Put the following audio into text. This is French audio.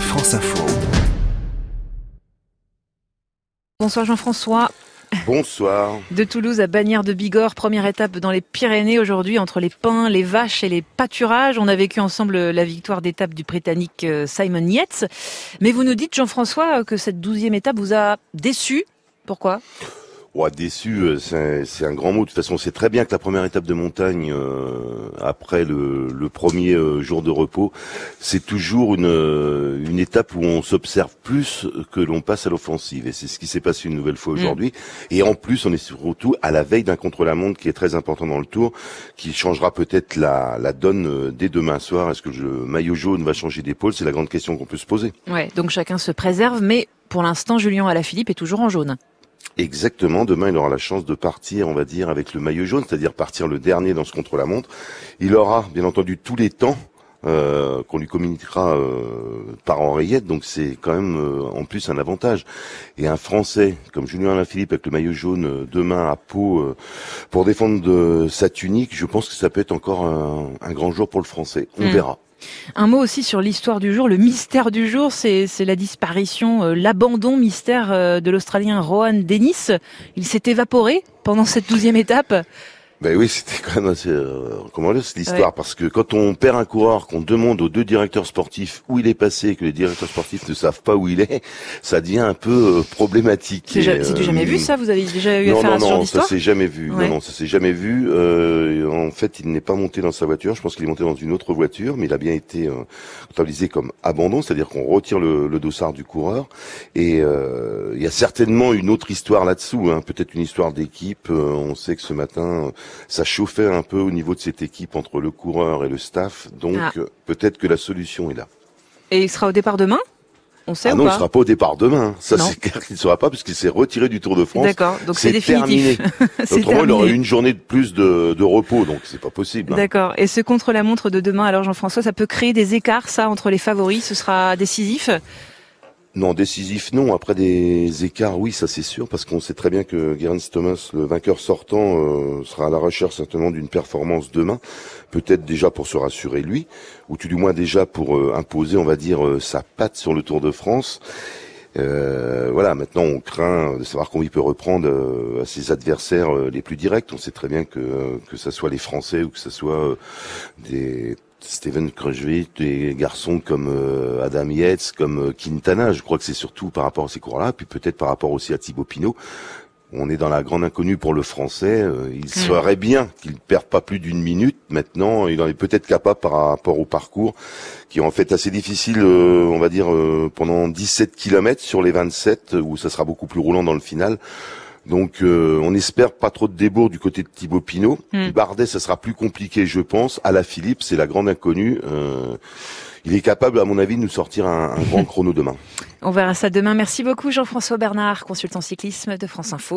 France Info. Bonsoir Jean-François. Bonsoir. De Toulouse à Bagnères de Bigorre, première étape dans les Pyrénées aujourd'hui entre les pins, les vaches et les pâturages. On a vécu ensemble la victoire d'étape du Britannique euh, Simon Yates. Mais vous nous dites, Jean-François, que cette douzième étape vous a déçu. Pourquoi? Ouais, déçu, euh, c'est un grand mot. De toute façon, c'est très bien que la première étape de montagne, euh, après le, le premier euh, jour de repos, c'est toujours une, euh, une étape où on s'observe plus que l'on passe à l'offensive. Et c'est ce qui s'est passé une nouvelle fois aujourd'hui. Et en plus, on est surtout à la veille d'un contre-la-montre qui est très important dans le tour, qui changera peut-être la, la donne euh, dès demain soir. Est-ce que le maillot jaune va changer d'épaule? C'est la grande question qu'on peut se poser. Ouais, donc chacun se préserve, mais pour l'instant, Julien Alaphilippe est toujours en jaune. Exactement. Demain, il aura la chance de partir, on va dire, avec le maillot jaune, c'est-à-dire partir le dernier dans ce contre-la-montre. Il aura, bien entendu, tous les temps euh, qu'on lui communiquera euh, par oreillette, donc c'est quand même euh, en plus un avantage. Et un Français comme Julien Alaphilippe avec le maillot jaune euh, demain à Pau euh, pour défendre de sa tunique, je pense que ça peut être encore un, un grand jour pour le Français. On Mm. verra. Un mot aussi sur l'histoire du jour, le mystère du jour, c'est c'est la disparition, euh, l'abandon mystère euh, de l'Australien Rohan Dennis. Il s'est évaporé pendant cette douzième étape. Ben oui, c'était quand même assez euh, cette histoire parce que quand on perd un coureur, qu'on demande aux deux directeurs sportifs où il est passé, et que les directeurs sportifs ne savent pas où il est, ça devient un peu euh, problématique. C'est euh, jamais vu ça? Vous avez déjà eu Non, affaire non, à ce genre non, ça s'est jamais vu. Ouais. Non, non, ça s'est jamais vu. Euh, en fait, il n'est pas monté dans sa voiture. Je pense qu'il est monté dans une autre voiture, mais il a bien été euh, comptabilisé comme abandon, c'est-à-dire qu'on retire le, le dossard du coureur. Et euh, il y a certainement une autre histoire là-dessous, hein, peut-être une histoire d'équipe. Euh, on sait que ce matin, ça chauffait un peu au niveau de cette équipe entre le coureur et le staff. Donc Ah. euh, peut-être que la solution est là. Et il sera au départ demain? On sait Ah ou non, il pas? sera pas au départ demain. Ça, Non. c'est clair qu'il ne sera pas puisqu'il s'est retiré du Tour de France. D'accord, donc c'est définitif. terminé. Autrement, il aurait terminé. une journée de plus de, de repos, donc c'est pas possible. hein. D'accord. Et ce contre-la-montre de demain, alors Jean-François, ça peut créer des écarts, ça, entre les favoris? Ce sera décisif? Non, décisif, non. Après des écarts, oui, ça c'est sûr, parce qu'on sait très bien que Geraint Thomas, le vainqueur sortant, euh, sera à la recherche certainement d'une performance demain. Peut-être déjà pour se rassurer lui, ou tout du moins déjà pour euh, imposer, on va dire, euh, sa patte sur le Tour de France. Voilà, maintenant on craint de savoir comment il peut reprendre à ses adversaires les plus directs. On sait très bien que que ça soit les Français ou que ça soit des Steven Kruijswijk, des garçons comme euh, Adam Yates, comme euh, Quintana. Je crois que c'est surtout par rapport à ces coureurs-là, puis peut-être par rapport aussi à Thibaut Pinot. On est dans la grande inconnue pour le Français. Euh, il serait bien qu'il ne perde pas plus d'une minute. Maintenant, il en est peut-être capable par rapport au parcours, qui est en fait assez difficile, euh, on va dire, euh, pendant 17 kilomètres sur les 27, où ça sera beaucoup plus roulant dans le final. Donc, euh, on espère pas trop de débours du côté de Thibaut Pinot. Hmm. Bardet, ça sera plus compliqué, je pense. À la Philippe, c'est la grande inconnue. Euh, il est capable, à mon avis, de nous sortir un, un grand chrono demain. On verra ça demain. Merci beaucoup Jean-François Bernard, consultant cyclisme de France Info.